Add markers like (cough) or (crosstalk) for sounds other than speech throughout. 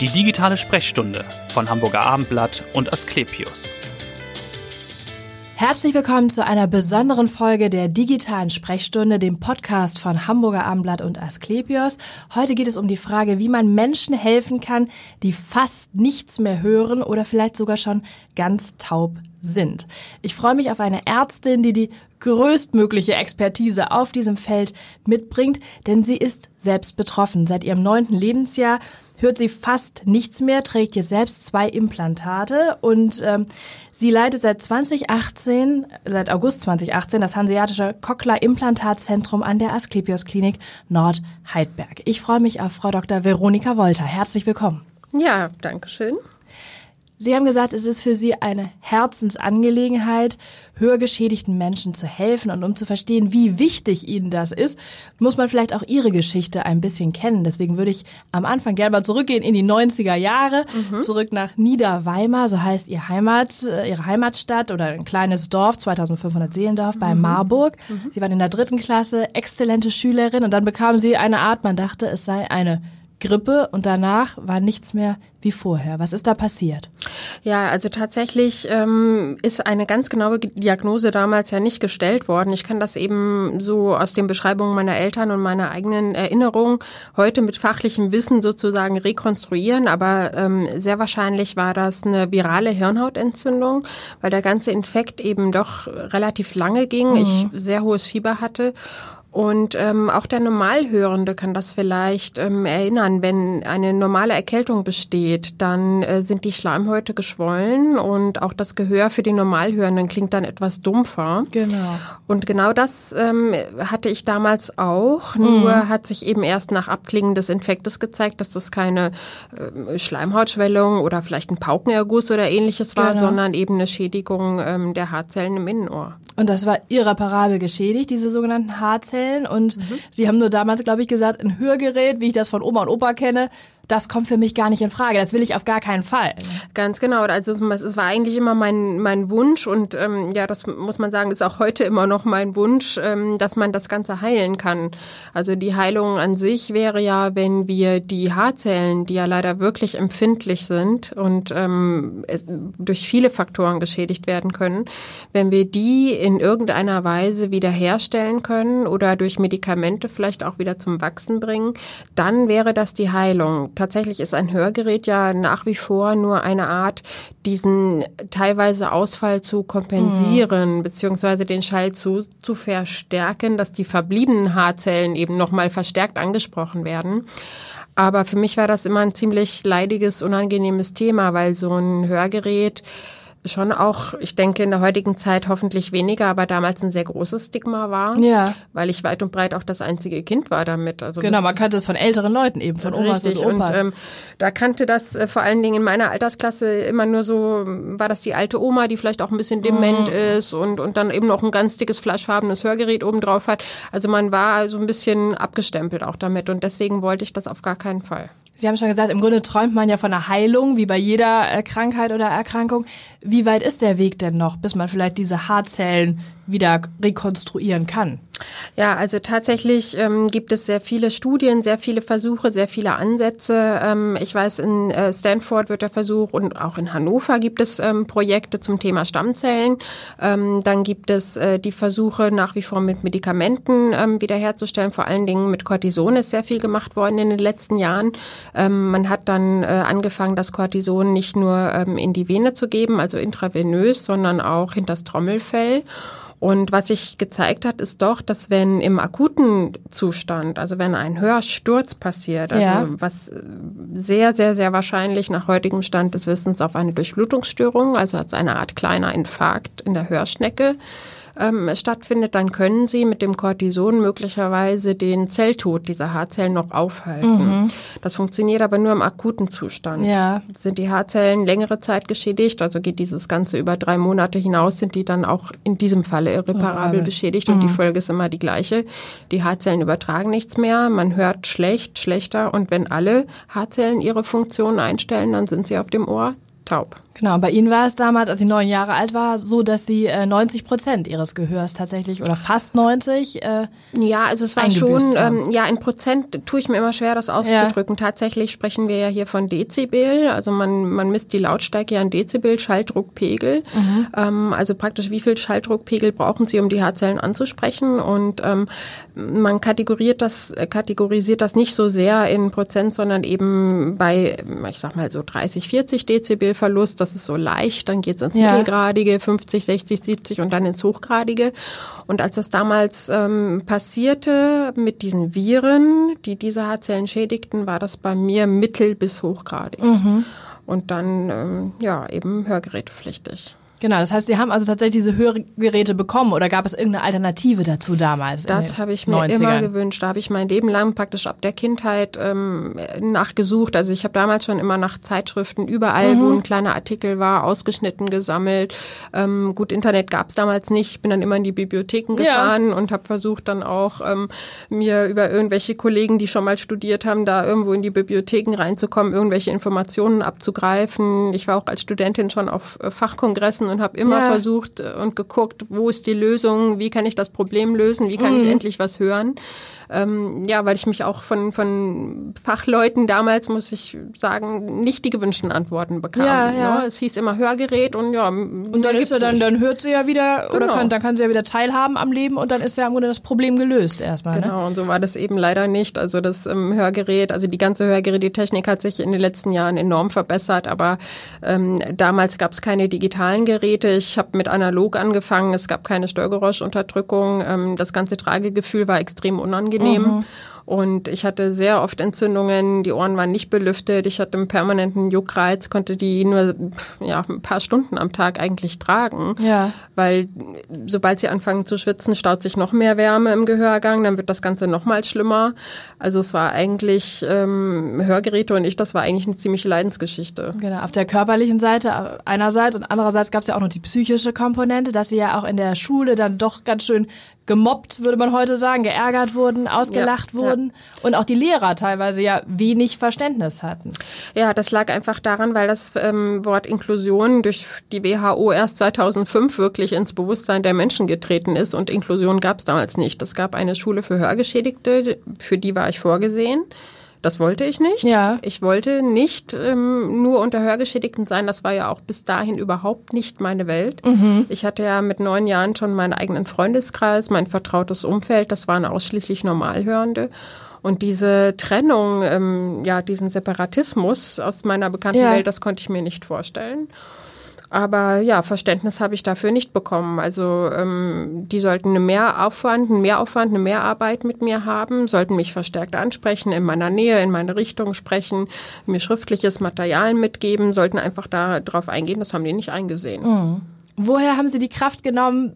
Die digitale Sprechstunde von Hamburger Abendblatt und Asklepios. Herzlich willkommen zu einer besonderen Folge der digitalen Sprechstunde, dem Podcast von Hamburger Abendblatt und Asklepios. Heute geht es um die Frage, wie man Menschen helfen kann, die fast nichts mehr hören oder vielleicht sogar schon ganz taub sind. Ich freue mich auf eine Ärztin, die die größtmögliche Expertise auf diesem Feld mitbringt, denn sie ist selbst betroffen. Seit ihrem neunten Lebensjahr hört sie fast nichts mehr, trägt jetzt selbst zwei Implantate und ähm, sie leitet seit 2018, seit August 2018, das Hanseatische Cochlear-Implantatzentrum an der Asklepios Klinik Nordheidberg. Ich freue mich auf Frau Dr. Veronika Wolter. Herzlich willkommen. Ja, danke schön. Sie haben gesagt, es ist für Sie eine Herzensangelegenheit, hörgeschädigten Menschen zu helfen. Und um zu verstehen, wie wichtig Ihnen das ist, muss man vielleicht auch Ihre Geschichte ein bisschen kennen. Deswegen würde ich am Anfang gerne mal zurückgehen in die 90er Jahre, mhm. zurück nach Niederweimar, so heißt Ihr Heimat, äh, Ihre Heimatstadt oder ein kleines Dorf, 2500 Seelendorf bei mhm. Marburg. Mhm. Sie waren in der dritten Klasse, exzellente Schülerin und dann bekamen Sie eine Art, man dachte, es sei eine Grippe und danach war nichts mehr wie vorher. Was ist da passiert? Ja, also tatsächlich ähm, ist eine ganz genaue Diagnose damals ja nicht gestellt worden. Ich kann das eben so aus den Beschreibungen meiner Eltern und meiner eigenen Erinnerung heute mit fachlichem Wissen sozusagen rekonstruieren, aber ähm, sehr wahrscheinlich war das eine virale Hirnhautentzündung, weil der ganze Infekt eben doch relativ lange ging, mhm. ich sehr hohes Fieber hatte und ähm, auch der Normalhörende kann das vielleicht ähm, erinnern. Wenn eine normale Erkältung besteht, dann äh, sind die Schleimhäute geschwollen und auch das Gehör für die Normalhörenden klingt dann etwas dumpfer. Genau. Und genau das ähm, hatte ich damals auch. Mhm. Nur hat sich eben erst nach Abklingen des Infektes gezeigt, dass das keine äh, Schleimhautschwellung oder vielleicht ein Paukenerguss oder ähnliches war, genau. sondern eben eine Schädigung ähm, der Haarzellen im Innenohr. Und das war irreparabel geschädigt, diese sogenannten Haarzellen. Und mhm. sie haben nur damals, glaube ich, gesagt, ein Hörgerät, wie ich das von Oma und Opa kenne, das kommt für mich gar nicht in Frage. Das will ich auf gar keinen Fall. Ganz genau. Also es war eigentlich immer mein, mein Wunsch und ähm, ja, das muss man sagen, ist auch heute immer noch mein Wunsch, ähm, dass man das Ganze heilen kann. Also die Heilung an sich wäre ja, wenn wir die Haarzellen, die ja leider wirklich empfindlich sind und ähm, durch viele Faktoren geschädigt werden können, wenn wir die in irgendeiner Weise wiederherstellen können oder durch Medikamente vielleicht auch wieder zum Wachsen bringen, dann wäre das die Heilung tatsächlich ist ein Hörgerät ja nach wie vor nur eine Art, diesen teilweise Ausfall zu kompensieren, mhm. beziehungsweise den Schall zu, zu verstärken, dass die verbliebenen Haarzellen eben nochmal verstärkt angesprochen werden. Aber für mich war das immer ein ziemlich leidiges, unangenehmes Thema, weil so ein Hörgerät schon auch, ich denke, in der heutigen Zeit hoffentlich weniger, aber damals ein sehr großes Stigma war. Ja. Weil ich weit und breit auch das einzige Kind war damit. Also genau, man kannte es von älteren Leuten eben, von Omas richtig. und Opas. Und, ähm, da kannte das äh, vor allen Dingen in meiner Altersklasse immer nur so, war das die alte Oma, die vielleicht auch ein bisschen dement mhm. ist und, und dann eben noch ein ganz dickes fleischfarbenes Hörgerät oben drauf hat. Also man war so ein bisschen abgestempelt auch damit und deswegen wollte ich das auf gar keinen Fall. Sie haben schon gesagt, im Grunde träumt man ja von einer Heilung, wie bei jeder äh, Krankheit oder Erkrankung. Wie weit ist der Weg denn noch, bis man vielleicht diese Haarzellen wieder rekonstruieren kann? Ja, also tatsächlich ähm, gibt es sehr viele Studien, sehr viele Versuche, sehr viele Ansätze. Ähm, ich weiß, in äh, Stanford wird der Versuch und auch in Hannover gibt es ähm, Projekte zum Thema Stammzellen. Ähm, dann gibt es äh, die Versuche nach wie vor mit Medikamenten ähm, wiederherzustellen. Vor allen Dingen mit Cortison ist sehr viel gemacht worden in den letzten Jahren. Ähm, man hat dann äh, angefangen, das Cortison nicht nur ähm, in die Vene zu geben, also intravenös, sondern auch hinters Trommelfell. Und was sich gezeigt hat, ist doch, dass wenn im akuten Zustand, also wenn ein Hörsturz passiert, also ja. was sehr, sehr, sehr wahrscheinlich nach heutigem Stand des Wissens auf eine Durchblutungsstörung, also als eine Art kleiner Infarkt in der Hörschnecke ähm, stattfindet, dann können sie mit dem Cortison möglicherweise den Zelltod dieser Haarzellen noch aufhalten. Mhm. Das funktioniert aber nur im akuten Zustand. Ja. Sind die Haarzellen längere Zeit geschädigt, also geht dieses Ganze über drei Monate hinaus, sind die dann auch in diesem Falle irreparabel oh, beschädigt und mhm. die Folge ist immer die gleiche. Die Haarzellen übertragen nichts mehr, man hört schlecht, schlechter und wenn alle Haarzellen ihre Funktion einstellen, dann sind sie auf dem Ohr taub. Genau, bei Ihnen war es damals, als sie neun Jahre alt war, so, dass sie äh, 90 Prozent ihres Gehörs tatsächlich oder fast 90. Äh, ja, also es war schon, ähm, ja, in Prozent tue ich mir immer schwer, das auszudrücken. Ja. Tatsächlich sprechen wir ja hier von Dezibel, also man, man misst die Lautstärke ja in Dezibel, Schalldruckpegel. Mhm. Ähm, also praktisch, wie viel Schalldruckpegel brauchen Sie, um die Haarzellen anzusprechen? Und ähm, man kategoriert das, kategorisiert das nicht so sehr in Prozent, sondern eben bei, ich sag mal so 30, 40 Dezibel Verlust das ist so leicht, dann geht es ins ja. Mittelgradige, 50, 60, 70 und dann ins Hochgradige. Und als das damals ähm, passierte mit diesen Viren, die diese Haarzellen schädigten, war das bei mir mittel- bis hochgradig. Mhm. Und dann, ähm, ja, eben hörgerätepflichtig. Genau, das heißt, Sie haben also tatsächlich diese Hörgeräte bekommen oder gab es irgendeine Alternative dazu damals? Das habe ich mir 90ern? immer gewünscht. Da habe ich mein Leben lang praktisch ab der Kindheit ähm, nachgesucht. Also ich habe damals schon immer nach Zeitschriften überall, mhm. wo ein kleiner Artikel war, ausgeschnitten, gesammelt. Ähm, gut, Internet gab es damals nicht. Ich bin dann immer in die Bibliotheken gefahren ja. und habe versucht dann auch ähm, mir über irgendwelche Kollegen, die schon mal studiert haben, da irgendwo in die Bibliotheken reinzukommen, irgendwelche Informationen abzugreifen. Ich war auch als Studentin schon auf äh, Fachkongressen gesessen und habe immer ja. versucht äh, und geguckt, wo ist die Lösung, wie kann ich das Problem lösen, wie kann mhm. ich endlich was hören ähm, ja, weil ich mich auch von, von Fachleuten damals, muss ich sagen, nicht die gewünschten Antworten bekam. Ja, ja. Ne? Es hieß immer Hörgerät und ja. Und dann ist sie dann, dann hört sie ja wieder genau. oder kann, dann kann sie ja wieder teilhaben am Leben und dann ist ja im Grunde das Problem gelöst erstmal. Ne? Genau, ne? und so war das eben leider nicht. Also das ähm, Hörgerät, also die ganze Hörgerätetechnik hat sich in den letzten Jahren enorm verbessert, aber ähm, damals gab es keine digitalen Geräte. Ich habe mit analog angefangen, es gab keine Störgeräuschunterdrückung. Ähm, das ganze Tragegefühl war extrem unangenehm unangenehm. Mhm. Und ich hatte sehr oft Entzündungen, die Ohren waren nicht belüftet, ich hatte einen permanenten Juckreiz, konnte die nur ja, ein paar Stunden am Tag eigentlich tragen. Ja. Weil sobald sie anfangen zu schwitzen, staut sich noch mehr Wärme im Gehörgang, dann wird das Ganze noch mal schlimmer. Also es war eigentlich ähm, Hörgeräte und ich, das war eigentlich eine ziemliche Leidensgeschichte. Genau, auf der körperlichen Seite einerseits und andererseits gab es ja auch noch die psychische Komponente, dass sie ja auch in der Schule dann doch ganz schön gemobbt, würde man heute sagen, geärgert wurden, ausgelacht ja, wurden ja. Und auch die Lehrer teilweise ja wenig Verständnis hatten. Ja, das lag einfach daran, weil das ähm, Wort Inklusion durch die WHO erst 2005 wirklich ins Bewusstsein der Menschen getreten ist und Inklusion gab es damals nicht. Es gab eine Schule für Hörgeschädigte, für die war ich vorgesehen. Das wollte ich nicht. Ja. Ich wollte nicht ähm, nur unter Hörgeschädigten sein. Das war ja auch bis dahin überhaupt nicht meine Welt. Mhm. Ich hatte ja mit neun Jahren schon meinen eigenen Freundeskreis, mein vertrautes Umfeld. Das waren ausschließlich Normalhörende. Und diese Trennung, ähm, ja, diesen Separatismus aus meiner bekannten ja. Welt, das konnte ich mir nicht vorstellen. Aber ja, Verständnis habe ich dafür nicht bekommen. Also ähm, die sollten eine Mehraufwand, einen Mehraufwand, eine Mehrarbeit mit mir haben, sollten mich verstärkt ansprechen, in meiner Nähe, in meine Richtung sprechen, mir schriftliches Material mitgeben, sollten einfach darauf eingehen. Das haben die nicht eingesehen. Mhm. Woher haben Sie die Kraft genommen,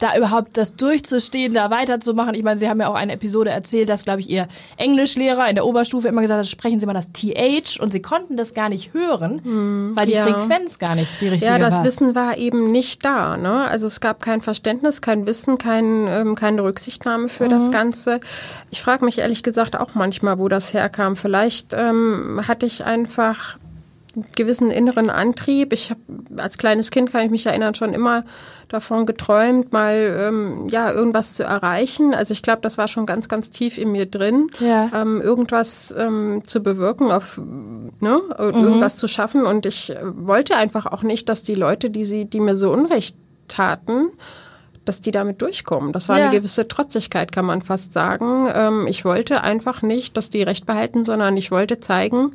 da überhaupt das durchzustehen, da weiterzumachen. Ich meine, Sie haben ja auch eine Episode erzählt, dass, glaube ich, Ihr Englischlehrer in der Oberstufe immer gesagt hat, sprechen Sie mal das TH und Sie konnten das gar nicht hören, hm, weil die ja. Frequenz gar nicht die richtige war. Ja, das war. Wissen war eben nicht da. Ne? Also es gab kein Verständnis, kein Wissen, kein, ähm, keine Rücksichtnahme für mhm. das Ganze. Ich frage mich ehrlich gesagt auch manchmal, wo das herkam. Vielleicht ähm, hatte ich einfach gewissen inneren Antrieb. Ich habe als kleines Kind kann ich mich erinnern schon immer davon geträumt, mal ähm, ja irgendwas zu erreichen. Also ich glaube, das war schon ganz ganz tief in mir drin, ja. ähm, irgendwas ähm, zu bewirken, auf ne, mhm. irgendwas zu schaffen. Und ich wollte einfach auch nicht, dass die Leute, die sie, die mir so Unrecht taten, dass die damit durchkommen. Das war ja. eine gewisse Trotzigkeit, kann man fast sagen. Ähm, ich wollte einfach nicht, dass die Recht behalten, sondern ich wollte zeigen,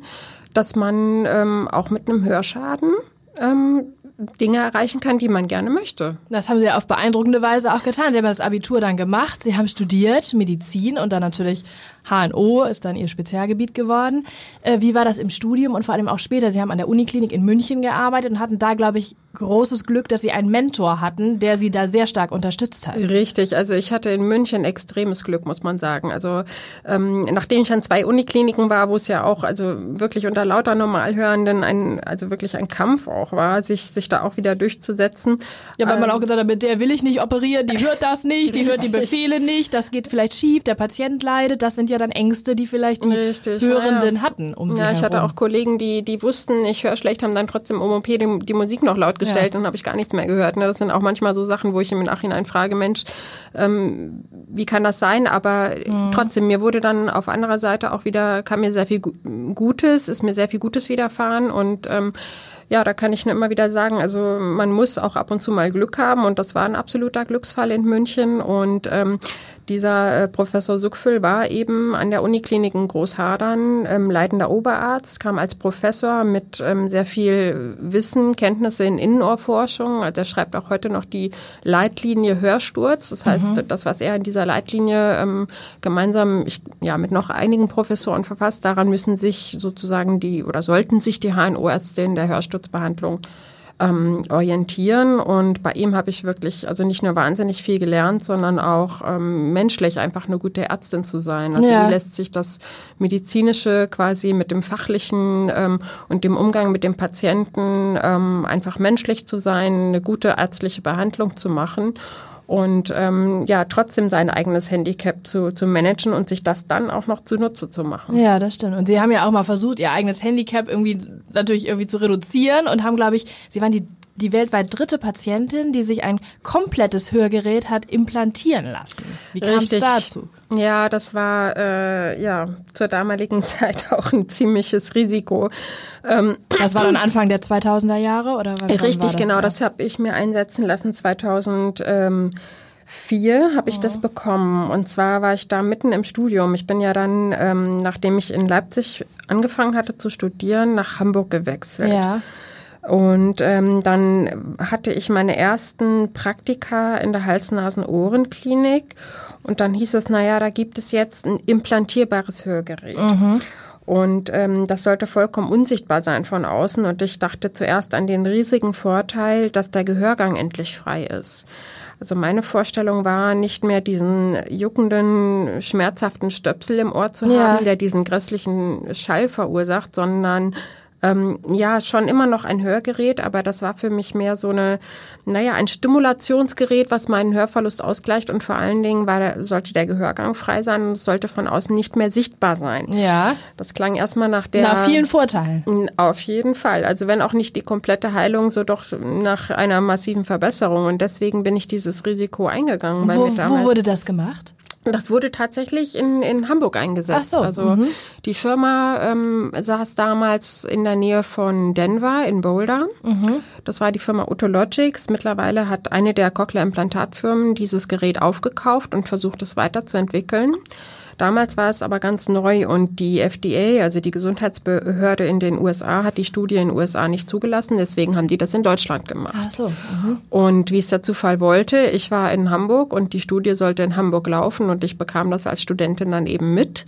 dass man ähm, auch mit einem Hörschaden ähm, Dinge erreichen kann, die man gerne möchte. Das haben Sie ja auf beeindruckende Weise auch getan. Sie haben das Abitur dann gemacht, Sie haben studiert, Medizin und dann natürlich HNO ist dann Ihr Spezialgebiet geworden. Äh, wie war das im Studium und vor allem auch später? Sie haben an der Uniklinik in München gearbeitet und hatten da, glaube ich, großes Glück, dass Sie einen Mentor hatten, der Sie da sehr stark unterstützt hat. Richtig, also ich hatte in München extremes Glück, muss man sagen. Also ähm, nachdem ich an zwei Unikliniken war, wo es ja auch also wirklich unter lauter Normalhörenden ein, also wirklich ein Kampf auch war, sich, sich sich da auch wieder durchzusetzen. Ja, weil ähm, man auch gesagt hat, mit der will ich nicht operieren, die hört das nicht, die hört die Befehle nicht, das geht vielleicht schief, der Patient leidet. Das sind ja dann Ängste, die vielleicht die Richtig, Hörenden ja. hatten um sie Ja, ich hatte auch Kollegen, die, die wussten, ich höre schlecht, haben dann trotzdem um OP die, die Musik noch laut gestellt Ja. und habe ich gar nichts mehr gehört. Ne? Das sind auch manchmal so Sachen, wo ich im Nachhinein frage, Mensch, ähm, wie kann das sein? Aber Mhm. trotzdem, mir wurde dann auf anderer Seite auch wieder, kam mir sehr viel Gu- Gutes, ist mir sehr viel Gutes widerfahren und ähm, ja, da kann ich nur immer wieder sagen, also man muss auch ab und zu mal Glück haben und das war ein absoluter Glücksfall in München und ähm, dieser äh, Professor Suckfüll war eben an der Uniklinik in Großhadern ähm, leitender Oberarzt, kam als Professor mit ähm, sehr viel Wissen, Kenntnisse in Innenohrforschung. Also er schreibt auch heute noch die Leitlinie Hörsturz. Das heißt, das, was er in dieser Leitlinie ähm, gemeinsam ich, ja, mit noch einigen Professoren verfasst, daran müssen sich sozusagen die oder sollten sich die HNO-Ärzte in der Hörsturzbehandlung ähm, orientieren. Und bei ihm habe ich wirklich, also nicht nur wahnsinnig viel gelernt, sondern auch ähm, menschlich einfach eine gute Ärztin zu sein. Also Ja. wie lässt sich das medizinische quasi mit dem fachlichen ähm, und dem Umgang mit dem Patienten ähm, einfach menschlich zu sein, eine gute ärztliche Behandlung zu machen. Und ähm, ja, trotzdem sein eigenes Handicap zu, zu managen und sich das dann auch noch zunutze zu machen. Ja, das stimmt. Und sie haben ja auch mal versucht, ihr eigenes Handicap irgendwie natürlich irgendwie zu reduzieren und haben, glaube ich, sie waren die die weltweit dritte Patientin, die sich ein komplettes Hörgerät hat implantieren lassen. Wie kam es dazu? Ja, das war äh, ja zur damaligen (laughs) Zeit auch ein ziemliches Risiko. Ähm, Das war dann (clears throat) Anfang der 2000er Jahre oder wann, wann richtig, das genau, so? das habe ich mir einsetzen lassen 2004 habe ich das bekommen. Und zwar war ich da mitten im Studium. Ich bin ja dann, ähm, nachdem ich in Leipzig angefangen hatte zu studieren, nach Hamburg gewechselt. Ja. Und ähm, dann hatte ich meine ersten Praktika in der Hals-Nasen-Ohren-Klinik. Und dann hieß es, naja, da gibt es jetzt ein implantierbares Hörgerät. Und ähm, das sollte vollkommen unsichtbar sein von außen. Und ich dachte zuerst an den riesigen Vorteil, dass der Gehörgang endlich frei ist. Also meine Vorstellung war, nicht mehr diesen juckenden, schmerzhaften Stöpsel im Ohr zu Ja. haben, der diesen grässlichen Schall verursacht, sondern ähm, ja, schon immer noch ein Hörgerät, aber das war für mich mehr so eine, naja, ein Stimulationsgerät, was meinen Hörverlust ausgleicht und vor allen Dingen war, sollte der Gehörgang frei sein und sollte von außen nicht mehr sichtbar sein. Ja. Das klang erstmal nach der. Na, vielen Vorteilen. Auf jeden Fall. Also wenn auch nicht die komplette Heilung, so doch nach einer massiven Verbesserung. Und deswegen bin ich dieses Risiko eingegangen. weil Wo, wo wurde das gemacht? Das wurde tatsächlich in, in Hamburg eingesetzt. Ach so, Also mhm. die Firma ähm, saß damals in der Nähe von Denver in Boulder. Mhm. Das war die Firma Otologics. Mittlerweile hat eine der Cochlear-Implantatfirmen dieses Gerät aufgekauft und versucht es weiterzuentwickeln. Damals war es aber ganz neu und die FDA, also die Gesundheitsbehörde in den USA, hat die Studie in den USA nicht zugelassen. Deswegen haben die das in Deutschland gemacht. Ach so. Mhm. Und wie es der Zufall wollte, ich war in Hamburg und die Studie sollte in Hamburg laufen und ich bekam das als Studentin dann eben mit.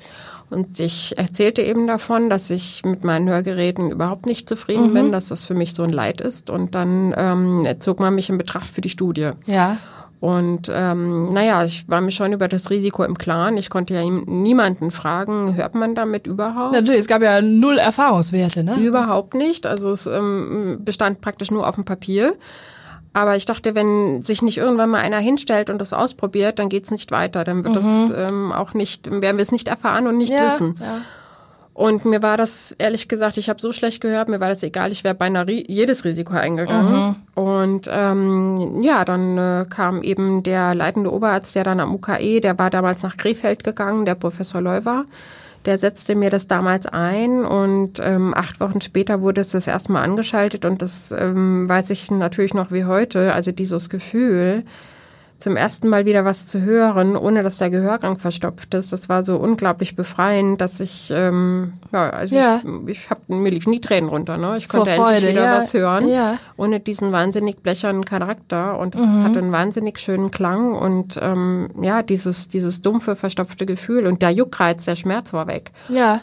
Und ich erzählte eben davon, dass ich mit meinen Hörgeräten überhaupt nicht zufrieden bin, dass das für mich so ein Leid ist. Und dann ähm, zog man mich in Betracht für die Studie. Ja. Und ähm, naja, ich war mir schon über das Risiko im Klaren. Ich konnte ja niemanden fragen, hört man damit überhaupt? Natürlich, es gab ja null Erfahrungswerte, ne? Überhaupt nicht. Also es ähm, bestand praktisch nur auf dem Papier. Aber ich dachte, wenn sich nicht irgendwann mal einer hinstellt und das ausprobiert, dann geht's nicht weiter. Dann wird das ähm, auch nicht, werden wir es nicht erfahren und nicht ja, wissen. Ja. Und mir war das, ehrlich gesagt, ich habe so schlecht gehört, mir war das egal, ich wäre beinahe jedes Risiko eingegangen. Und ähm, ja, dann äh, kam eben der leitende Oberarzt, der dann am UKE, der war damals nach Krefeld gegangen, der Professor Leuwer. Der setzte mir das damals ein und ähm, acht Wochen später wurde es das erste Mal angeschaltet und das ähm, weiß ich natürlich noch wie heute. Also dieses Gefühl, zum ersten Mal wieder was zu hören, ohne dass der Gehörgang verstopft ist. Das war so unglaublich befreiend, dass ich, ähm, ja, also Ja. ich, ich hab, mir liefen die Tränen runter, ne? Ich konnte endlich Freude, wieder ja. was hören, Ja. ohne diesen wahnsinnig blechernen Charakter. Und es hatte einen wahnsinnig schönen Klang und ähm, ja, dieses, dieses dumpfe, verstopfte Gefühl und der Juckreiz, der Schmerz war weg. ja.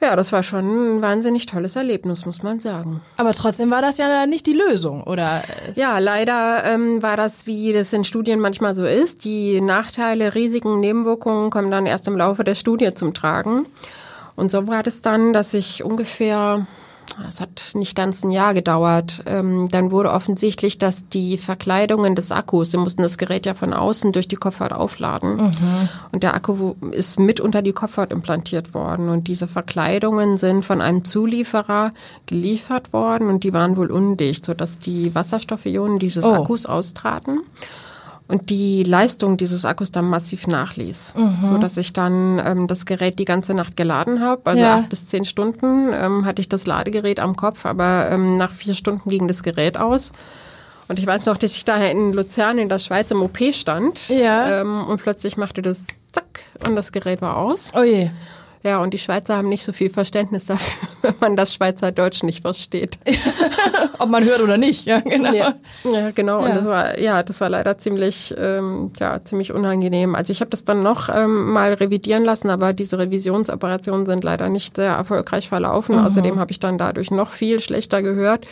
Ja, das war schon ein wahnsinnig tolles Erlebnis, muss man sagen. Aber trotzdem war das ja nicht die Lösung, oder? Ja, leider ähm, war das, wie das in Studien manchmal so ist. Die Nachteile, Risiken, Nebenwirkungen kommen dann erst im Laufe der Studie zum Tragen. Und so war das dann, dass ich ungefähr es hat nicht ganz ein Jahr gedauert. Ähm, dann wurde offensichtlich, dass die Verkleidungen des Akkus, sie mussten das Gerät ja von außen durch die Kopfhaut aufladen. Mhm. Und der Akku ist mit unter die Kopfhaut implantiert worden. Und diese Verkleidungen sind von einem Zulieferer geliefert worden und die waren wohl undicht, sodass die Wasserstoffionen dieses oh. Akkus austraten und die Leistung dieses Akkus dann massiv nachließ, mhm. so dass ich dann ähm, das Gerät die ganze Nacht geladen habe. Also ja. acht bis zehn Stunden ähm, hatte ich das Ladegerät am Kopf, aber ähm, nach vier Stunden ging das Gerät aus. Und ich weiß noch, dass ich daher in Luzern in der Schweiz im OP stand ja. ähm, und plötzlich machte das zack und das Gerät war aus. Oh je. Ja, und die Schweizer haben nicht so viel Verständnis dafür, (laughs) wenn man das Schweizerdeutsch nicht versteht. (laughs) Ob man hört oder nicht, ja, genau. Ja, ja genau. Ja. Und das war, ja, das war leider ziemlich, ähm, ja, ziemlich unangenehm. Also ich habe das dann noch ähm, mal revidieren lassen, aber diese Revisionsoperationen sind leider nicht sehr erfolgreich verlaufen. Mhm. Außerdem habe ich dann dadurch noch viel schlechter gehört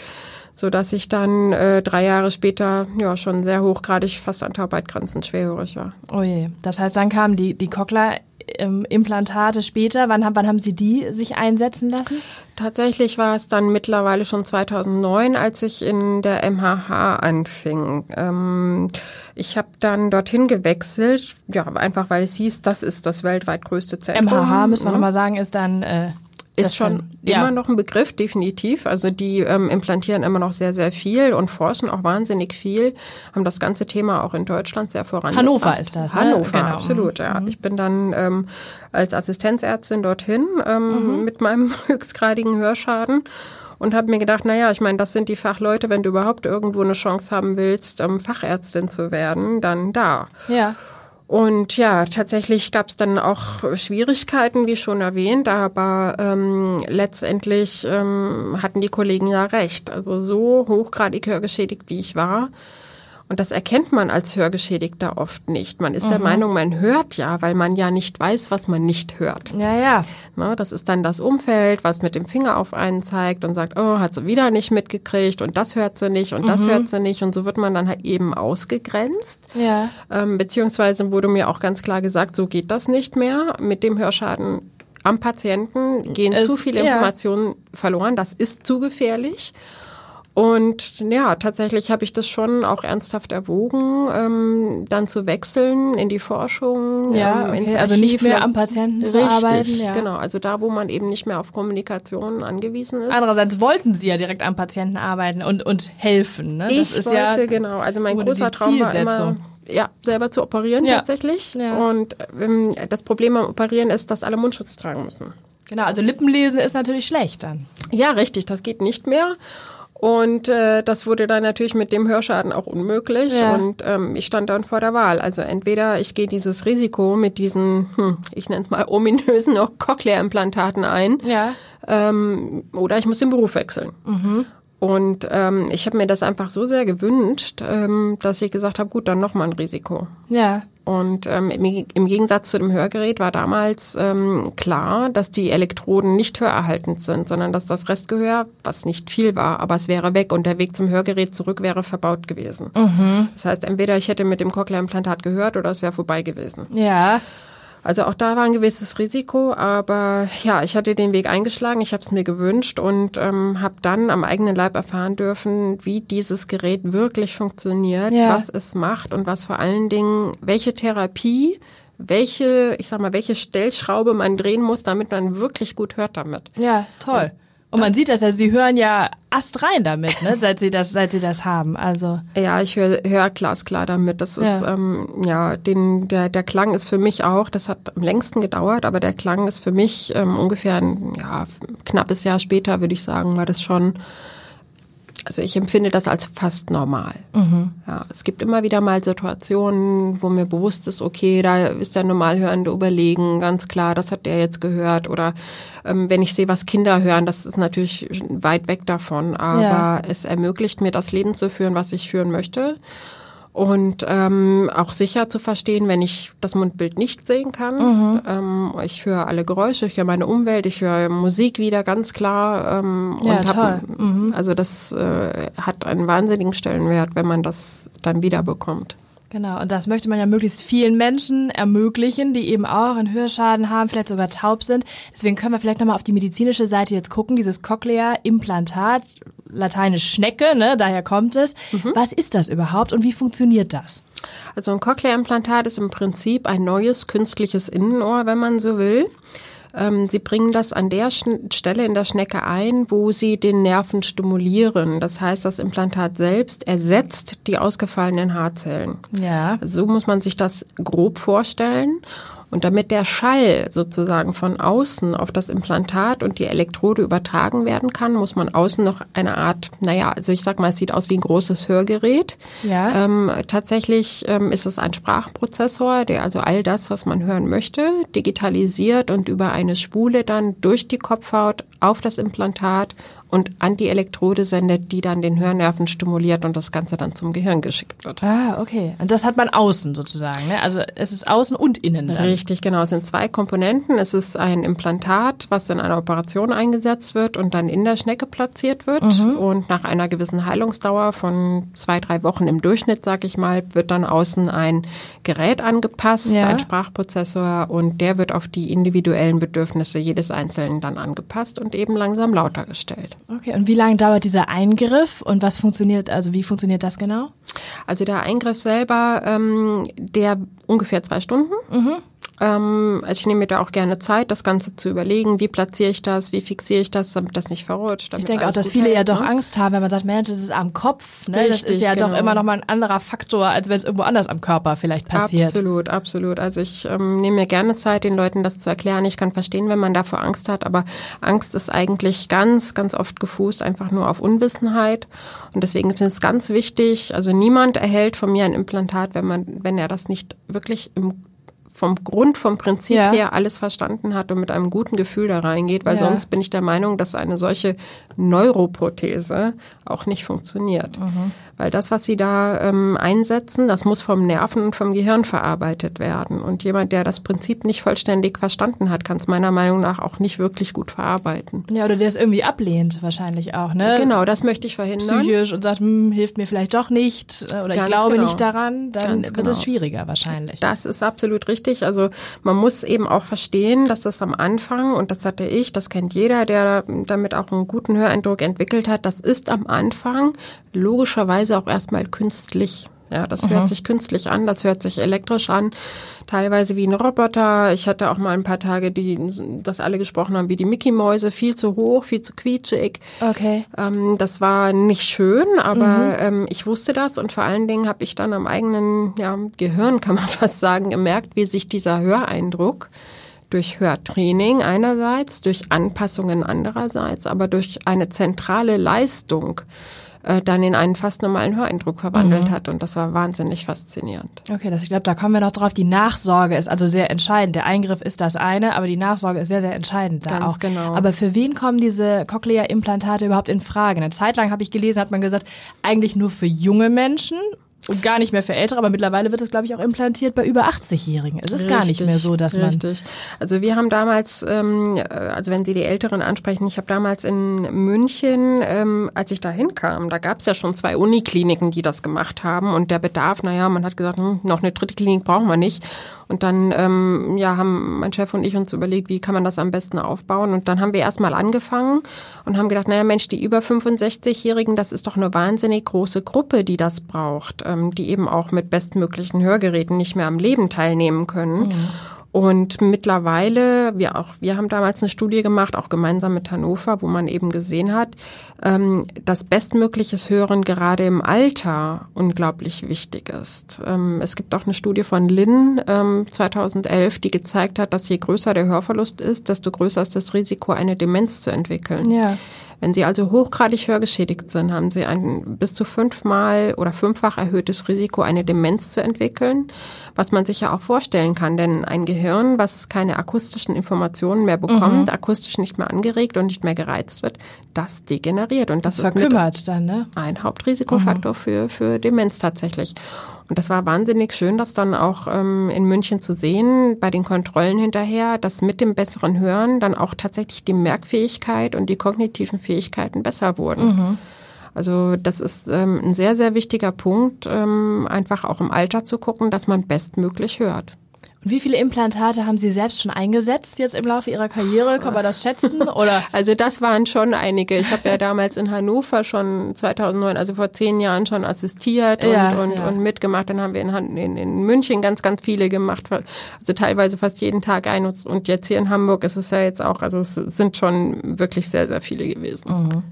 so dass ich dann äh, drei Jahre später ja schon sehr hochgradig fast an Taubheitgrenzen schwerhörig war. Oh je, das heißt, dann kamen die die Cochlear ähm, Implantate später. Wann, wann haben Sie die sich einsetzen lassen? Tatsächlich war es dann mittlerweile schon 2009, als ich in der MHH anfing. Ähm, ich habe dann dorthin gewechselt, ja, einfach weil es hieß, das ist das weltweit größte Zentrum. MHH, müssen wir mhm. nochmal sagen, ist dann äh, ist schon dann, ja. immer noch ein Begriff, definitiv. Also die ähm, implantieren immer noch sehr, sehr viel und forschen auch wahnsinnig viel, haben das ganze Thema auch in Deutschland sehr vorangebracht. Hannover ist das. Ne? Hannover, genau. absolut, ja. Mhm. Ich bin dann ähm, als Assistenzärztin dorthin ähm, mhm. mit meinem (laughs) höchstgradigen Hörschaden und habe mir gedacht, naja, ich meine, das sind die Fachleute, wenn du überhaupt irgendwo eine Chance haben willst, ähm, Fachärztin zu werden, dann da. Ja. Und ja, tatsächlich gab es dann auch Schwierigkeiten, wie schon erwähnt, aber ähm, letztendlich ähm, hatten die Kollegen ja recht. Also so hochgradig hörgeschädigt, wie ich war, und das erkennt man als Hörgeschädigter oft nicht. Man ist mhm. der Meinung, man hört ja, weil man ja nicht weiß, was man nicht hört. Ja, ja. Na, das ist dann das Umfeld, was mit dem Finger auf einen zeigt und sagt, oh, hat sie wieder nicht mitgekriegt und das hört sie nicht und mhm. das hört sie nicht. Und so wird man dann halt eben ausgegrenzt. Ja. Ähm, beziehungsweise wurde mir auch ganz klar gesagt, so geht das nicht mehr. Mit dem Hörschaden am Patienten gehen es, zu viele Informationen ja. verloren. Das ist zu gefährlich. Und ja, tatsächlich habe ich das schon auch ernsthaft erwogen, ähm, dann zu wechseln in die Forschung. Ja, ähm, okay. also nicht mehr am Patienten Richtig, zu arbeiten. Ja. Genau, also da, wo man eben nicht mehr auf Kommunikation angewiesen ist. Andererseits wollten Sie ja direkt am Patienten arbeiten und, und helfen. Ne? Das ich wollte, ja genau. Also mein großer Traum war immer, ja, selber zu operieren ja. tatsächlich. Ja. Und ähm, das Problem am Operieren ist, dass alle Mundschutz tragen müssen. Genau, also Lippenlesen ist natürlich schlecht dann. Ja, richtig, das geht nicht mehr. Und äh, das wurde dann natürlich mit dem Hörschaden auch unmöglich. Ja. Und ähm, ich stand dann vor der Wahl. Also entweder ich gehe dieses Risiko mit diesen, hm, ich nenne es mal ominösen (laughs) noch Cochlea-Implantaten ein, ja. ähm, oder ich muss den Beruf wechseln. Mhm. Und ähm, ich habe mir das einfach so sehr gewünscht, ähm, dass ich gesagt habe, gut, dann nochmal ein Risiko. Ja. Und ähm, im Gegensatz zu dem Hörgerät war damals ähm, klar, dass die Elektroden nicht hörerhaltend sind, sondern dass das Restgehör, was nicht viel war, aber es wäre weg und der Weg zum Hörgerät zurück wäre verbaut gewesen. Mhm. Das heißt, entweder ich hätte mit dem Cochlea-Implantat gehört oder es wäre vorbei gewesen. Ja. Also auch da war ein gewisses Risiko, aber ja, ich hatte den Weg eingeschlagen, ich habe es mir gewünscht und ähm, habe dann am eigenen Leib erfahren dürfen, wie dieses Gerät wirklich funktioniert, ja. was es macht und was vor allen Dingen, welche Therapie welche, ich sag mal, welche Stellschraube man drehen muss, damit man wirklich gut hört damit. Ja, toll. Und und man sieht das ja, sie hören ja astrein damit, ne, seit sie das, seit sie das haben. Also (laughs) ja, ich höre hör glasklar damit. Das ist ja, ähm, ja den, der, der Klang ist für mich auch, das hat am längsten gedauert, aber der Klang ist für mich ähm, ungefähr ein ja, knappes Jahr später, würde ich sagen, war das schon also ich empfinde das als fast normal. Mhm. Ja, es gibt immer wieder mal Situationen, wo mir bewusst ist, okay, da ist der Normalhörende überlegen, ganz klar, das hat der jetzt gehört. Oder ähm, wenn ich sehe, was Kinder hören, das ist natürlich weit weg davon, aber ja. es ermöglicht mir, das Leben zu führen, was ich führen möchte und ähm, auch sicher zu verstehen, wenn ich das Mundbild nicht sehen kann. Mhm. Ähm, ich höre alle Geräusche, ich höre meine Umwelt, ich höre Musik wieder ganz klar. Ähm, ja, und hab, mhm. Also das äh, hat einen wahnsinnigen Stellenwert, wenn man das dann wiederbekommt. Genau, und das möchte man ja möglichst vielen Menschen ermöglichen, die eben auch einen Hörschaden haben, vielleicht sogar taub sind. Deswegen können wir vielleicht nochmal auf die medizinische Seite jetzt gucken, dieses Cochlea-Implantat, lateinisch Schnecke, ne, daher kommt es. Mhm. Was ist das überhaupt und wie funktioniert das? Also ein Cochlea-Implantat ist im Prinzip ein neues künstliches Innenohr, wenn man so will. Ähm, sie bringen das an der Stelle in der Schnecke ein, wo sie den Nerven stimulieren. Das heißt, das Implantat selbst ersetzt die ausgefallenen Haarzellen. Ja. So muss man sich das grob vorstellen. Und damit der Schall sozusagen von außen auf das Implantat und die Elektrode übertragen werden kann, muss man außen noch eine Art, naja, also ich sag mal, es sieht aus wie ein großes Hörgerät. Ja. Ähm, tatsächlich ähm, ist es ein Sprachprozessor, der also all das, was man hören möchte, digitalisiert und über eine Spule dann durch die Kopfhaut auf das Implantat und an die Elektrode sendet, die dann den Hörnerven stimuliert und das Ganze dann zum Gehirn geschickt wird. Ah, okay. Und das hat man außen sozusagen, ne? Also es ist außen und innen. Dann. Richtig, genau. Es sind zwei Komponenten. Es ist ein Implantat, was in einer Operation eingesetzt wird und dann in der Schnecke platziert wird. Mhm. Und nach einer gewissen Heilungsdauer von zwei, drei Wochen im Durchschnitt, sag ich mal, wird dann außen ein Gerät angepasst, ja. ein Sprachprozessor und der wird auf die individuellen Bedürfnisse jedes Einzelnen dann angepasst und eben langsam lauter gestellt. Okay, und wie lange dauert dieser Eingriff und was funktioniert, also wie funktioniert das genau? Also der Eingriff selber, ähm, der ungefähr zwei Stunden. Mhm. Ähm, also ich nehme mir da auch gerne Zeit, das Ganze zu überlegen, wie platziere ich das, wie fixiere ich das, damit das nicht verrutscht. Ich denke auch, dass viele hält, ja doch ne? Angst haben, wenn man sagt, Mensch, das ist am Kopf. Ne? Richtig, das ist ja genau. doch immer noch mal ein anderer Faktor, als wenn es irgendwo anders am Körper vielleicht passiert. Absolut, absolut. Also ich ähm, nehme mir gerne Zeit, den Leuten das zu erklären. Ich kann verstehen, wenn man davor Angst hat, aber Angst ist eigentlich ganz, ganz oft gefußt einfach nur auf Unwissenheit. Und deswegen ist es ganz wichtig, also niemand erhält von mir ein Implantat, wenn man, wenn er das nicht wirklich im vom Grund, vom Prinzip ja. her alles verstanden hat und mit einem guten Gefühl da reingeht, weil ja. sonst bin ich der Meinung, dass eine solche Neuroprothese auch nicht funktioniert. Mhm. Weil das, was sie da ähm, einsetzen, das muss vom Nerven und vom Gehirn verarbeitet werden. Und jemand, der das Prinzip nicht vollständig verstanden hat, kann es meiner Meinung nach auch nicht wirklich gut verarbeiten. Ja, oder der es irgendwie ablehnt wahrscheinlich auch, ne? Genau, das möchte ich verhindern. Psychisch und sagt, hm, hilft mir vielleicht doch nicht äh, oder Ganz ich glaube genau. nicht daran, dann Ganz wird es genau. schwieriger wahrscheinlich. Das ist absolut richtig richtig. Also man muss eben auch verstehen, dass das am Anfang, und das hatte ich, das kennt jeder, der damit auch einen guten Höreindruck entwickelt hat, das ist am Anfang logischerweise auch erstmal künstlich. Ja, das Aha. hört sich künstlich an, das hört sich elektrisch an, teilweise wie ein Roboter. Ich hatte auch mal ein paar Tage, die das alle gesprochen haben, wie die Mickey-Mäuse, viel zu hoch, viel zu quietschig. Okay. Ähm, das war nicht schön, aber mhm. ähm, ich wusste das und vor allen Dingen habe ich dann am eigenen ja, Gehirn, (laughs) kann man fast sagen, gemerkt, wie sich dieser Höreindruck durch Hörtraining einerseits, durch Anpassungen andererseits, aber durch eine zentrale Leistung äh, dann in einen fast normalen Höreindruck verwandelt mhm. hat. Und das war wahnsinnig faszinierend. Okay, das, ich glaube, da kommen wir noch drauf. Die Nachsorge ist also sehr entscheidend. Der Eingriff ist das eine, aber die Nachsorge ist sehr, sehr entscheidend da Ganz auch. genau. Aber für wen kommen diese Cochlea-Implantate überhaupt in Frage? Eine Zeit lang habe ich gelesen, hat man gesagt, eigentlich nur für junge Menschen und gar nicht mehr für Ältere, aber mittlerweile wird es, glaube ich, auch implantiert bei über 80-Jährigen. Es ist richtig, gar nicht mehr so, dass man. Richtig. Also wir haben damals, ähm, also wenn Sie die Älteren ansprechen, ich habe damals in München, ähm, als ich da hinkam, da gab es ja schon zwei Unikliniken, die das gemacht haben und der Bedarf, naja, man hat gesagt, hm, noch eine dritte Klinik brauchen wir nicht. Und dann ähm, ja, haben mein Chef und ich uns überlegt, wie kann man das am besten aufbauen. Und dann haben wir erstmal angefangen und haben gedacht, naja Mensch, die über 65-Jährigen, das ist doch eine wahnsinnig große Gruppe, die das braucht, ähm, die eben auch mit bestmöglichen Hörgeräten nicht mehr am Leben teilnehmen können. Mhm. Und mittlerweile, wir auch, wir haben damals eine Studie gemacht, auch gemeinsam mit Hannover, wo man eben gesehen hat, ähm, dass bestmögliches Hören gerade im Alter unglaublich wichtig ist. Ähm, es gibt auch eine Studie von Lynn ähm, 2011, die gezeigt hat, dass je größer der Hörverlust ist, desto größer ist das Risiko, eine Demenz zu entwickeln. Ja. Wenn Sie also hochgradig hörgeschädigt sind, haben Sie ein bis zu fünfmal oder fünffach erhöhtes Risiko, eine Demenz zu entwickeln, was man sich ja auch vorstellen kann. Denn ein Gehirn, was keine akustischen Informationen mehr bekommt, mhm. akustisch nicht mehr angeregt und nicht mehr gereizt wird, das degeneriert. Und das, das ist verkümmert dann, ne? ein Hauptrisikofaktor mhm. für, für Demenz tatsächlich. Und das war wahnsinnig schön, das dann auch ähm, in München zu sehen, bei den Kontrollen hinterher, dass mit dem besseren Hören dann auch tatsächlich die Merkfähigkeit und die kognitiven Fähigkeiten besser wurden. Mhm. Also das ist ähm, ein sehr, sehr wichtiger Punkt, ähm, einfach auch im Alter zu gucken, dass man bestmöglich hört. Wie viele Implantate haben Sie selbst schon eingesetzt jetzt im Laufe Ihrer Karriere? Kann man das schätzen? (laughs) Oder? Also das waren schon einige. Ich habe ja (laughs) damals in Hannover schon 2009, also vor zehn Jahren schon assistiert und, Ja, und, ja. und mitgemacht. Dann haben wir in, in, in München ganz, ganz viele gemacht. Also teilweise fast jeden Tag ein. Und- Und jetzt hier in Hamburg ist es ja jetzt auch, also es sind schon wirklich sehr, sehr viele gewesen.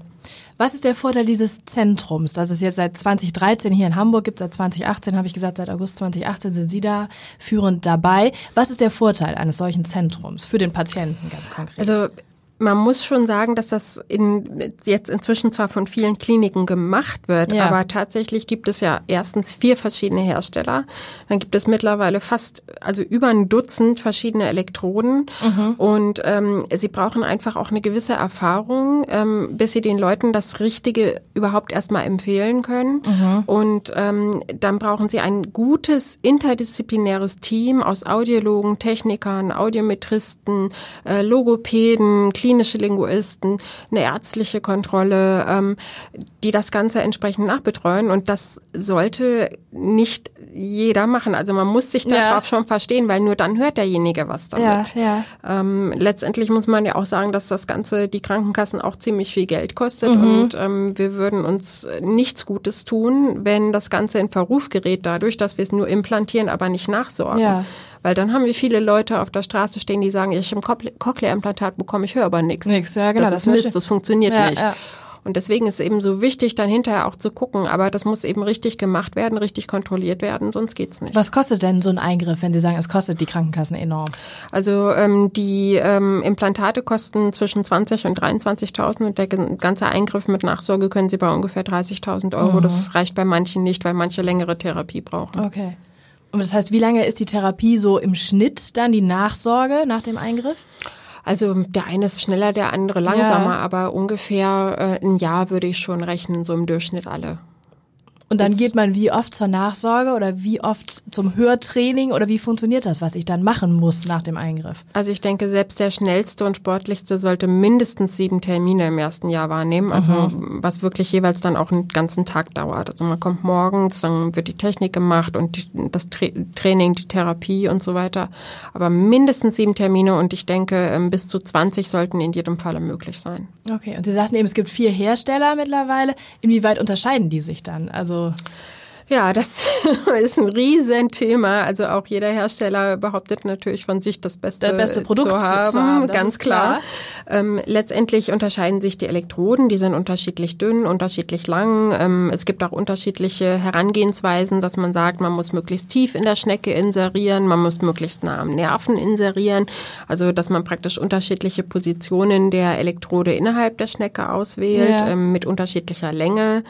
Was ist der Vorteil dieses Zentrums, das es jetzt seit 2013 hier in Hamburg gibt? Seit 2018 habe ich gesagt, seit August 2018 sind Sie da führend dabei. Was ist der Vorteil eines solchen Zentrums für den Patienten ganz konkret? Also man muss schon sagen, dass das in, jetzt inzwischen zwar von vielen Kliniken gemacht wird, Ja. aber tatsächlich gibt es ja erstens vier verschiedene Hersteller. Dann gibt es mittlerweile fast, also über ein Dutzend verschiedene Elektroden. Und ähm, sie brauchen einfach auch eine gewisse Erfahrung, ähm, bis sie den Leuten das Richtige überhaupt erstmal empfehlen können. Und ähm, dann brauchen sie ein gutes interdisziplinäres Team aus Audiologen, Technikern, Audiometristen, äh, Logopäden, klinische Linguisten, eine ärztliche Kontrolle, ähm, die das Ganze entsprechend nachbetreuen. Und das sollte nicht jeder machen. Also man muss sich Ja. darauf schon verstehen, weil nur dann hört derjenige was damit. ja, ja. Ähm, letztendlich muss man ja auch sagen, dass das Ganze die Krankenkassen auch ziemlich viel Geld kostet Mhm. und ähm, wir würden uns nichts Gutes tun, wenn das Ganze in Verruf gerät, dadurch, dass wir es nur implantieren, aber nicht nachsorgen. Ja. Weil dann haben wir viele Leute auf der Straße stehen, die sagen, ich habe ein Cochlea-Implantat bekommen, ich höre aber nichts. Nix, ja, genau, Das, das ist ist Mist, das funktioniert Ja, nicht. ja. Und deswegen ist es eben so wichtig, dann hinterher auch zu gucken, aber das muss eben richtig gemacht werden, richtig kontrolliert werden, sonst geht's nicht. Was kostet denn so ein Eingriff, wenn Sie sagen, es kostet die Krankenkassen enorm? Also ähm, die ähm, Implantate kosten zwischen 20 und 23.000 und der ganze Eingriff mit Nachsorge können Sie bei ungefähr 30.000 Euro. Das reicht bei manchen nicht, weil manche längere Therapie brauchen. Okay. Und das heißt, wie lange ist die Therapie so im Schnitt dann die Nachsorge nach dem Eingriff? Also der eine ist schneller, der andere langsamer, aber ungefähr äh, ein Jahr würde ich schon rechnen, so im Durchschnitt alle. Und dann geht man wie oft zur Nachsorge oder wie oft zum Hörtraining oder wie funktioniert das, was ich dann machen muss nach dem Eingriff? Also ich denke, selbst der schnellste und sportlichste sollte mindestens sieben Termine im ersten Jahr wahrnehmen. Also was wirklich jeweils dann auch einen ganzen Tag dauert. Also man kommt morgens, dann wird die Technik gemacht und die, das Tra Training, die Therapie und so weiter. Aber mindestens sieben Termine und ich denke, ähm, bis zu 20 sollten in jedem Falle möglich sein. Okay, und Sie sagten eben, es gibt vier Hersteller mittlerweile. Inwieweit unterscheiden die sich dann? Also Ja, das (laughs) ist ein Riesenthema. Also auch jeder Hersteller behauptet natürlich von sich das Beste, beste Produkt zu zu haben, haben, das ganz klar. klar. Ähm, letztendlich unterscheiden sich die Elektroden, die sind unterschiedlich dünn, unterschiedlich lang. Ähm, es gibt auch unterschiedliche Herangehensweisen, dass man sagt, man muss möglichst tief in der Schnecke inserieren, man muss möglichst nah am Nerven inserieren. Also dass man praktisch unterschiedliche Positionen der Elektrode innerhalb der Schnecke auswählt, Ja. ähm, mit unterschiedlicher Länge.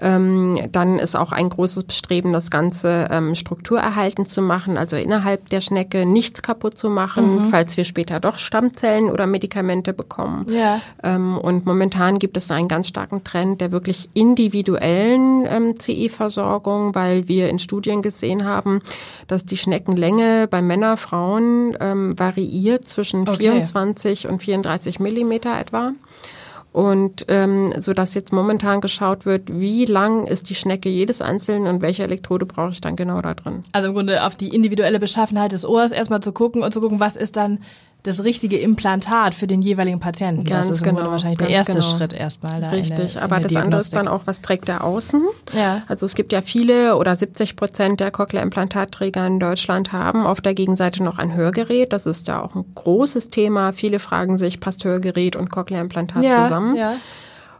Ähm, dann ist auch ein großes Bestreben, das Ganze ähm, strukturerhaltend zu machen, also innerhalb der Schnecke nichts kaputt zu machen, falls wir später doch Stammzellen oder Medikamente bekommen. Ja. Ähm, und momentan gibt es einen ganz starken Trend der wirklich individuellen ähm, CE-Versorgung, weil wir in Studien gesehen haben, dass die Schneckenlänge bei Männer, Frauen ähm, variiert zwischen Okay. 24 und 34 Millimeter etwa. Und ähm, so dass jetzt momentan geschaut wird, wie lang ist die Schnecke jedes Einzelnen und welche Elektrode brauche ich dann genau da drin. Also im Grunde auf die individuelle Beschaffenheit des Ohrs erstmal zu gucken und zu gucken, was ist dann das richtige Implantat für den jeweiligen Patienten. Ganz das ist genau, wahrscheinlich der erste genau. Schritt erstmal. Da in Richtig, der, in aber das andere ist Diagnostik. dann auch, was trägt er außen? Ja. Also es gibt ja viele oder 70 Prozent der Cochlea-Implantatträger in Deutschland haben auf der Gegenseite noch ein Hörgerät. Das ist ja auch ein großes Thema. Viele fragen sich, passt Hörgerät und Cochlea-Implantat ja, zusammen? Ja.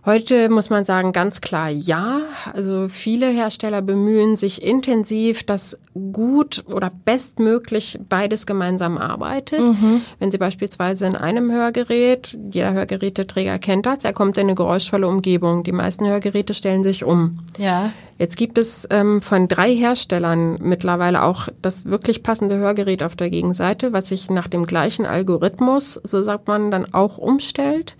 Heute muss man sagen, ganz klar ja. Also viele Hersteller bemühen sich intensiv, dass gut oder bestmöglich beides gemeinsam arbeitet. Wenn Sie beispielsweise in einem Hörgerät, jeder Hörgeräteträger kennt das, er kommt in eine geräuschvolle Umgebung. Die meisten Hörgeräte stellen sich um. ja. Jetzt gibt es ähm, von drei Herstellern mittlerweile auch das wirklich passende Hörgerät auf der Gegenseite, was sich nach dem gleichen Algorithmus, so sagt man, dann auch umstellt.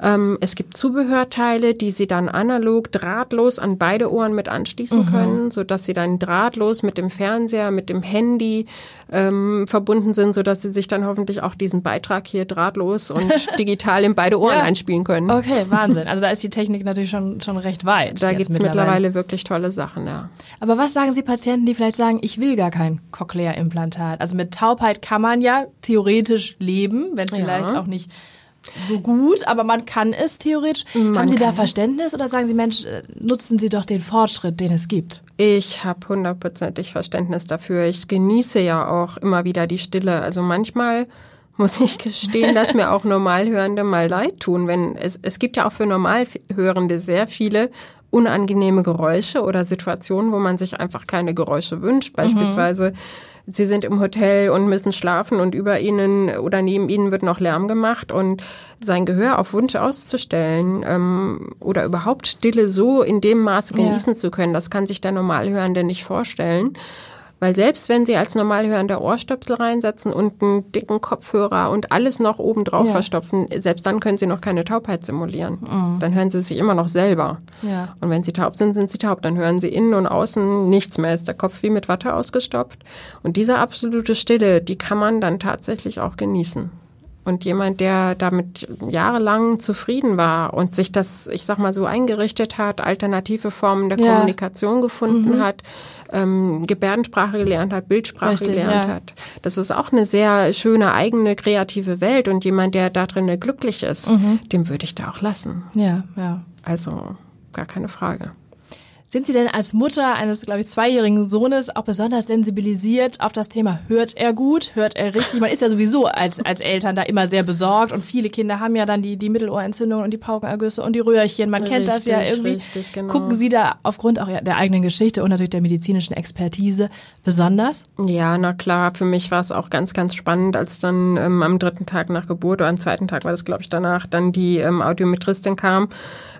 Ähm, es gibt Zubehörteile, die Sie dann analog drahtlos an beide Ohren mit anschließen mhm. können, so dass Sie dann drahtlos mit dem Fernseher, mit dem Handy ähm, verbunden sind, so dass Sie sich dann hoffentlich auch diesen Beitrag hier drahtlos und (laughs) digital in beide Ohren ja. einspielen können. Okay, Wahnsinn. Also da ist die Technik natürlich schon, schon recht weit. Da gibt's mittlerweile. mittlerweile wirklich tolle Sachen, ja. Aber was sagen Sie Patienten, die vielleicht sagen, ich will gar kein Cochlea-Implantat? Also mit Taubheit kann man ja theoretisch leben, wenn vielleicht ja. auch nicht so gut, aber man kann es theoretisch. Man Haben Sie da Verständnis oder sagen Sie, Mensch, äh, nutzen Sie doch den Fortschritt, den es gibt? Ich habe hundertprozentig Verständnis dafür. Ich genieße ja auch immer wieder die Stille. Also manchmal muss ich gestehen, dass mir auch Normalhörende mal leid tun. Wenn es, es gibt ja auch für Normalhörende sehr viele unangenehme Geräusche oder Situationen, wo man sich einfach keine Geräusche wünscht. Mhm. Beispielsweise mhm sie sind im Hotel und müssen schlafen und über ihnen oder neben ihnen wird noch Lärm gemacht und sein Gehör auf Wunsch auszustellen ähm, oder überhaupt Stille so in dem Maße genießen ja. zu können, das kann sich der Normalhörende nicht vorstellen. Weil selbst wenn Sie als Normalhörender Ohrstöpsel reinsetzen und einen dicken Kopfhörer und alles noch oben drauf ja. verstopfen, selbst dann können Sie noch keine Taubheit simulieren. Mhm. Dann hören Sie sich immer noch selber. Ja. Und wenn Sie taub sind, sind Sie taub. Dann hören Sie innen und außen nichts mehr. Ist der Kopf wie mit Watte ausgestopft. Und diese absolute Stille, die kann man dann tatsächlich auch genießen. Und jemand, der damit jahrelang zufrieden war und sich das, ich sag mal so, eingerichtet hat, alternative Formen der ja. Kommunikation gefunden mhm. hat, ähm, Gebärdensprache gelernt hat, Bildsprache Richtig, gelernt ja. hat. Das ist auch eine sehr schöne, eigene, kreative Welt. Und jemand, der da drin glücklich ist, mhm. dem würde ich da auch lassen. Ja, ja. Also gar keine Frage. Sind Sie denn als Mutter eines, glaube ich, zweijährigen Sohnes auch besonders sensibilisiert auf das Thema, hört er gut, hört er richtig? Man ist ja sowieso als, als Eltern da immer sehr besorgt und viele Kinder haben ja dann die, die Mittelohrentzündung und die Paukenergüsse und die Röhrchen. Man richtig, kennt das ja irgendwie. Richtig, genau. Gucken Sie da aufgrund auch der eigenen Geschichte und natürlich der medizinischen Expertise besonders? Ja, na klar. Für mich war es auch ganz, ganz spannend, als dann ähm, am dritten Tag nach Geburt oder am zweiten Tag war das, glaube ich, danach, dann die ähm, Audiometristin kam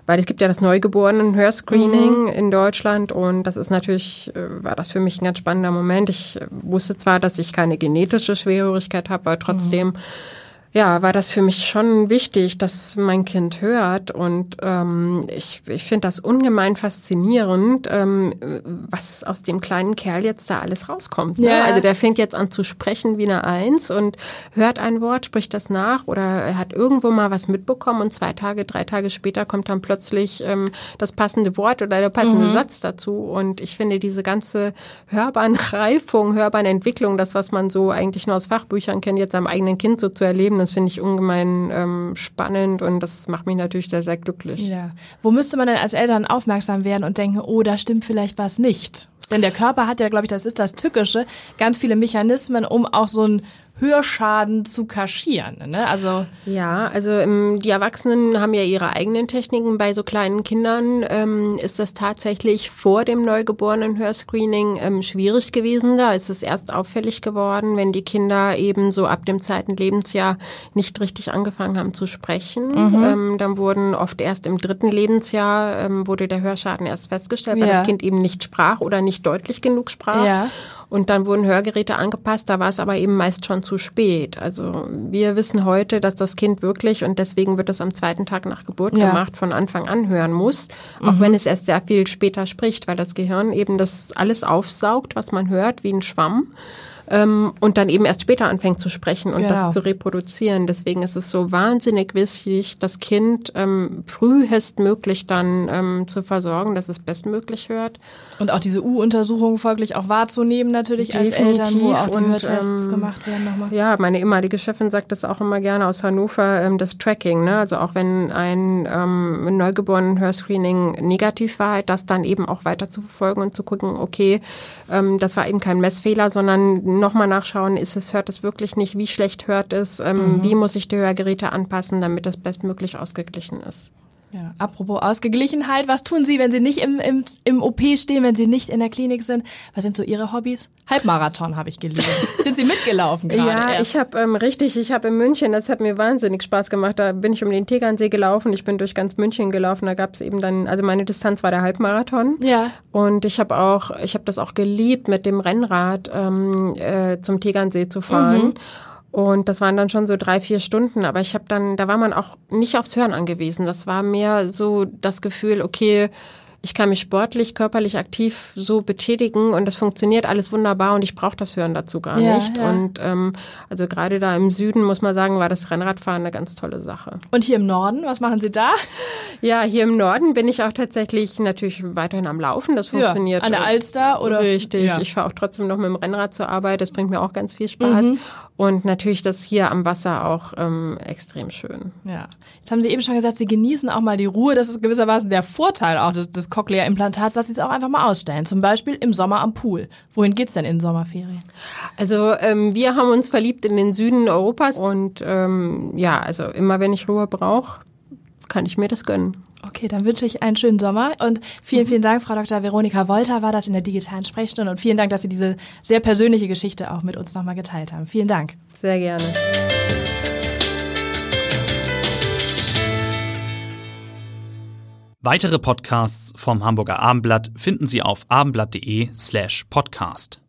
weil es gibt ja das Neugeborenen-Hörscreening mhm. in Deutschland und das ist natürlich, äh, war das für mich ein ganz spannender Moment. Ich wusste zwar, dass ich keine genetische Schwerhörigkeit habe, aber trotzdem mhm ja, war das für mich schon wichtig, dass mein Kind hört. Und ähm, ich, ich finde das ungemein faszinierend, ähm, was aus dem kleinen Kerl jetzt da alles rauskommt. Ne? Ja. Also der fängt jetzt an zu sprechen wie eine Eins und hört ein Wort, spricht das nach oder er hat irgendwo mal was mitbekommen und zwei Tage, drei Tage später kommt dann plötzlich ähm, das passende Wort oder der passende mhm. Satz dazu. Und ich finde diese ganze Hörbahnreifung, Hörbahnentwicklung, das, was man so eigentlich nur aus Fachbüchern kennt, jetzt am eigenen Kind so zu erleben, das finde ich ungemein ähm, spannend und das macht mich natürlich sehr, sehr glücklich. Ja. Wo müsste man denn als Eltern aufmerksam werden und denken, oh, da stimmt vielleicht was nicht? Denn der Körper hat ja, glaube ich, das ist das Tückische, ganz viele Mechanismen, um auch so ein Hörschaden zu kaschieren. Ne? Also ja, also ähm, die Erwachsenen haben ja ihre eigenen Techniken. Bei so kleinen Kindern ähm, ist das tatsächlich vor dem neugeborenen Hörscreening ähm, schwierig gewesen. Da ist es erst auffällig geworden, wenn die Kinder eben so ab dem zweiten Lebensjahr nicht richtig angefangen haben zu sprechen. Mhm. Ähm, dann wurden oft erst im dritten Lebensjahr ähm, wurde der Hörschaden erst festgestellt, weil ja. das Kind eben nicht sprach oder nicht deutlich genug sprach. Ja. Und dann wurden Hörgeräte angepasst, da war es aber eben meist schon zu spät. Also wir wissen heute, dass das Kind wirklich, und deswegen wird es am zweiten Tag nach Geburt ja. gemacht, von Anfang an hören muss, auch mhm. wenn es erst sehr viel später spricht, weil das Gehirn eben das alles aufsaugt, was man hört, wie ein Schwamm ähm, und dann eben erst später anfängt zu sprechen und genau. das zu reproduzieren. Deswegen ist es so wahnsinnig wichtig, das Kind ähm, frühestmöglich dann ähm, zu versorgen, dass es bestmöglich hört. Und auch diese U-Untersuchung folglich auch wahrzunehmen natürlich Definitiv. als Eltern, wo auch die und, Hörtests ähm, gemacht werden nochmal. Ja, meine ehemalige Chefin sagt das auch immer gerne aus Hannover, ähm, das Tracking. Ne? Also auch wenn ein ähm, neugeborenen Hörscreening negativ war, das dann eben auch weiter zu verfolgen und zu gucken, okay, ähm, das war eben kein Messfehler, sondern nochmal nachschauen, ist es, hört es wirklich nicht, wie schlecht hört es, ähm, mhm. wie muss ich die Hörgeräte anpassen, damit das bestmöglich ausgeglichen ist. Ja, apropos Ausgeglichenheit, was tun Sie, wenn Sie nicht im, im, im OP stehen, wenn Sie nicht in der Klinik sind? Was sind so Ihre Hobbys? Halbmarathon habe ich gelesen. (laughs) sind Sie mitgelaufen gerade? Ja, erst? ich habe ähm, richtig, ich habe in München, das hat mir wahnsinnig Spaß gemacht. Da bin ich um den Tegernsee gelaufen, ich bin durch ganz München gelaufen. Da gab es eben dann, also meine Distanz war der Halbmarathon. Ja. Und ich habe auch, ich habe das auch geliebt, mit dem Rennrad ähm, äh, zum Tegernsee zu fahren. Mhm. Und das waren dann schon so drei, vier Stunden. Aber ich habe dann, da war man auch nicht aufs Hören angewiesen. Das war mehr so das Gefühl, okay, ich kann mich sportlich, körperlich aktiv so betätigen und das funktioniert alles wunderbar und ich brauche das Hören dazu gar Ja, nicht. ja. Und ähm, also gerade da im Süden muss man sagen, war das Rennradfahren eine ganz tolle Sache. Und hier im Norden, was machen Sie da? Ja, hier im Norden bin ich auch tatsächlich natürlich weiterhin am Laufen. Das funktioniert. Ja, an der Alster oder? Richtig. Ja. Ich fahre auch trotzdem noch mit dem Rennrad zur Arbeit. Das bringt mir auch ganz viel Spaß. Mhm. Und natürlich das hier am Wasser auch ähm, extrem schön. Ja. Jetzt haben Sie eben schon gesagt, Sie genießen auch mal die Ruhe. Das ist gewissermaßen der Vorteil auch des, des Cochlea-Implantats, dass Sie es auch einfach mal ausstellen. Zum Beispiel im Sommer am Pool. Wohin geht's denn in Sommerferien? Also ähm, wir haben uns verliebt in den Süden Europas und ähm, ja, also immer wenn ich Ruhe brauche, kann ich mir das gönnen. Okay, dann wünsche ich einen schönen Sommer und vielen, vielen Dank, Frau Dr. Veronika Wolter war das in der digitalen Sprechstunde und vielen Dank, dass Sie diese sehr persönliche Geschichte auch mit uns nochmal geteilt haben. Vielen Dank. Sehr gerne. Weitere Podcasts vom Hamburger Abendblatt finden Sie auf abendblatt.de slash podcast.